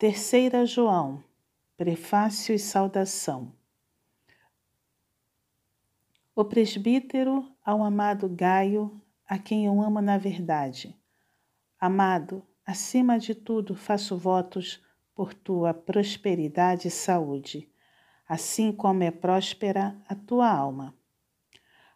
Terceira João, Prefácio e Saudação. O presbítero ao amado Gaio, a quem eu amo na verdade. Amado, acima de tudo faço votos por tua prosperidade e saúde, assim como é próspera a tua alma.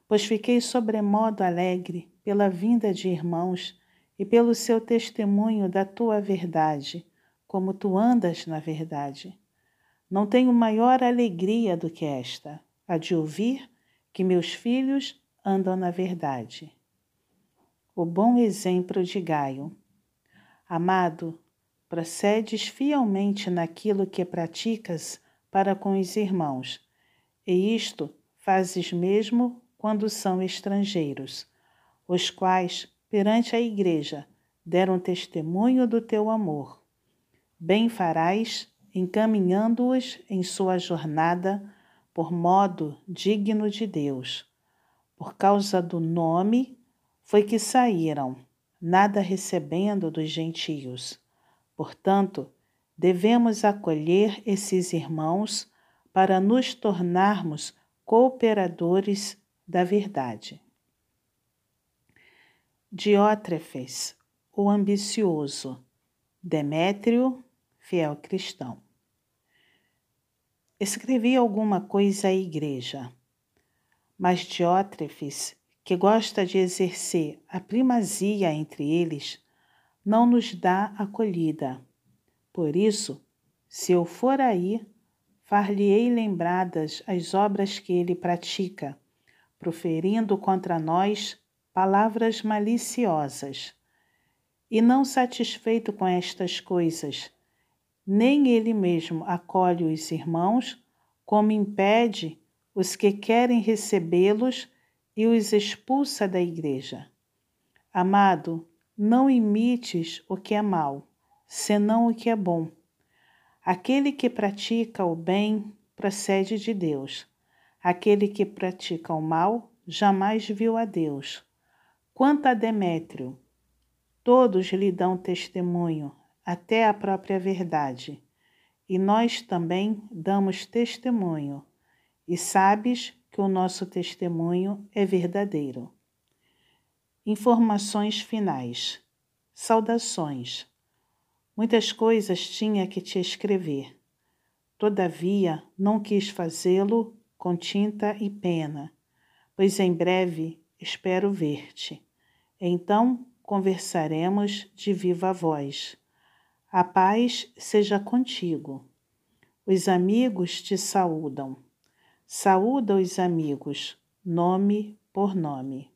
Pois fiquei sobremodo alegre pela vinda de irmãos e pelo seu testemunho da tua verdade como tu andas na verdade. Não tenho maior alegria do que esta, a de ouvir que meus filhos andam na verdade. O bom exemplo de Gaio. Amado, procedes fielmente naquilo que praticas para com os irmãos, e isto fazes mesmo quando são estrangeiros, os quais, perante a Igreja, deram testemunho do teu amor Bem farás encaminhando-os em sua jornada por modo digno de Deus. Por causa do nome foi que saíram, nada recebendo dos gentios. Portanto, devemos acolher esses irmãos para nos tornarmos cooperadores da verdade. Diótrefes, o ambicioso, Demétrio, fiel cristão. Escrevi alguma coisa à igreja, mas Diótrefes, que gosta de exercer a primazia entre eles, não nos dá acolhida. Por isso, se eu for aí, far-lhe-ei lembradas as obras que ele pratica, proferindo contra nós palavras maliciosas. E não satisfeito com estas coisas, nem ele mesmo acolhe os irmãos, como impede os que querem recebê-los e os expulsa da igreja. Amado, não imites o que é mal, senão o que é bom. Aquele que pratica o bem procede de Deus. Aquele que pratica o mal jamais viu a Deus. Quanto a Demétrio, todos lhe dão testemunho, até a própria verdade. E nós também damos testemunho, e sabes que o nosso testemunho é verdadeiro. Informações finais. Saudações. Muitas coisas tinha que te escrever. Todavia, não quis fazê-lo com tinta e pena, pois em breve espero ver-te. Então conversaremos de viva voz a paz seja contigo. Os amigos te saúdam. Saúda os amigos, nome por nome.